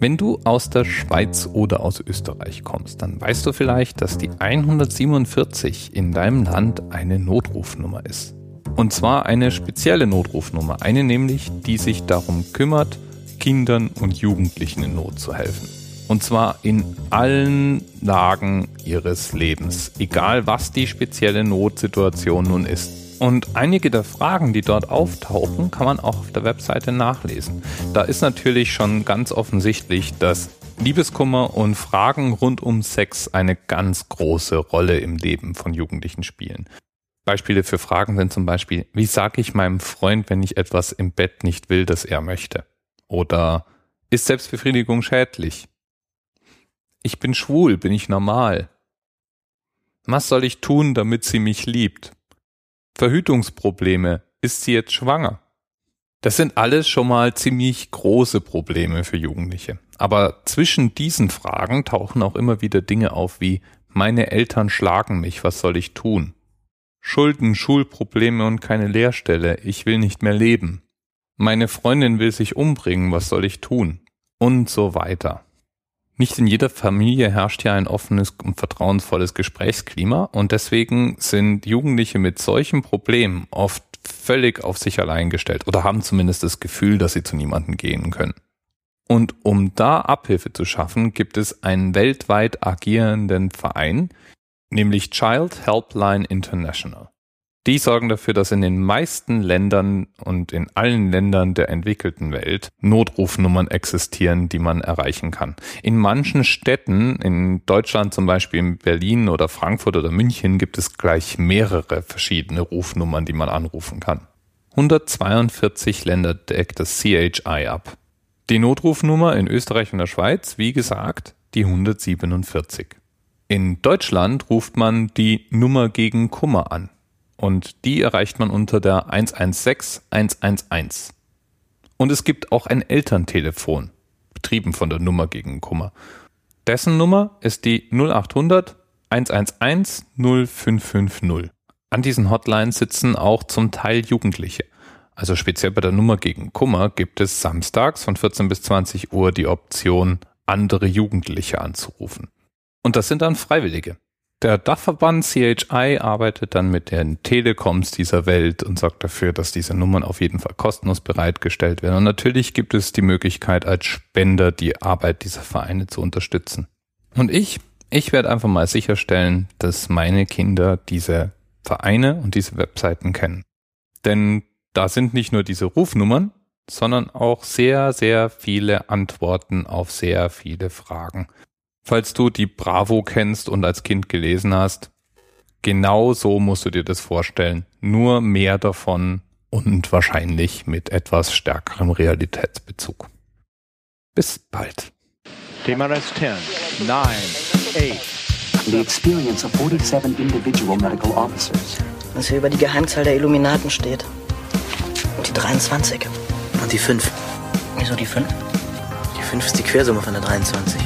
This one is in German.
Wenn du aus der Schweiz oder aus Österreich kommst, dann weißt du vielleicht, dass die 147 in deinem Land eine Notrufnummer ist. Und zwar eine spezielle Notrufnummer, eine nämlich, die sich darum kümmert, Kindern und Jugendlichen in Not zu helfen. Und zwar in allen Lagen ihres Lebens, egal was die spezielle Notsituation nun ist. Und einige der Fragen, die dort auftauchen, kann man auch auf der Webseite nachlesen. Da ist natürlich schon ganz offensichtlich, dass Liebeskummer und Fragen rund um Sex eine ganz große Rolle im Leben von Jugendlichen spielen. Beispiele für Fragen sind zum Beispiel, wie sage ich meinem Freund, wenn ich etwas im Bett nicht will, das er möchte? Oder ist Selbstbefriedigung schädlich? Ich bin schwul, bin ich normal? Was soll ich tun, damit sie mich liebt? Verhütungsprobleme, ist sie jetzt schwanger? Das sind alles schon mal ziemlich große Probleme für Jugendliche. Aber zwischen diesen Fragen tauchen auch immer wieder Dinge auf wie meine Eltern schlagen mich, was soll ich tun? Schulden, Schulprobleme und keine Lehrstelle, ich will nicht mehr leben. Meine Freundin will sich umbringen, was soll ich tun? Und so weiter. Nicht in jeder Familie herrscht ja ein offenes und vertrauensvolles Gesprächsklima und deswegen sind Jugendliche mit solchen Problemen oft völlig auf sich allein gestellt oder haben zumindest das Gefühl, dass sie zu niemandem gehen können. Und um da Abhilfe zu schaffen, gibt es einen weltweit agierenden Verein, nämlich Child Helpline International. Die sorgen dafür, dass in den meisten Ländern und in allen Ländern der entwickelten Welt Notrufnummern existieren, die man erreichen kann. In manchen Städten, in Deutschland zum Beispiel in Berlin oder Frankfurt oder München, gibt es gleich mehrere verschiedene Rufnummern, die man anrufen kann. 142 Länder deckt das CHI ab. Die Notrufnummer in Österreich und der Schweiz, wie gesagt, die 147. In Deutschland ruft man die Nummer gegen Kummer an. Und die erreicht man unter der 116 111. Und es gibt auch ein Elterntelefon, betrieben von der Nummer gegen Kummer. Dessen Nummer ist die 0800 111 0550. An diesen Hotlines sitzen auch zum Teil Jugendliche. Also speziell bei der Nummer gegen Kummer gibt es samstags von 14 bis 20 Uhr die Option, andere Jugendliche anzurufen. Und das sind dann Freiwillige. Der Dachverband CHI arbeitet dann mit den Telekoms dieser Welt und sorgt dafür, dass diese Nummern auf jeden Fall kostenlos bereitgestellt werden. Und natürlich gibt es die Möglichkeit, als Spender die Arbeit dieser Vereine zu unterstützen. Und ich, ich werde einfach mal sicherstellen, dass meine Kinder diese Vereine und diese Webseiten kennen. Denn da sind nicht nur diese Rufnummern, sondern auch sehr, sehr viele Antworten auf sehr viele Fragen falls du die Bravo kennst und als Kind gelesen hast. Genau so musst du dir das vorstellen. Nur mehr davon und wahrscheinlich mit etwas stärkerem Realitätsbezug. Bis bald. TMRS 10, 9, 8. The experience of 47 individual medical officers. Was hier über die Geheimzahl der Illuminaten steht. Und die 23. Und die 5. Wieso die 5? Die 5 ist die Quersumme von der 23.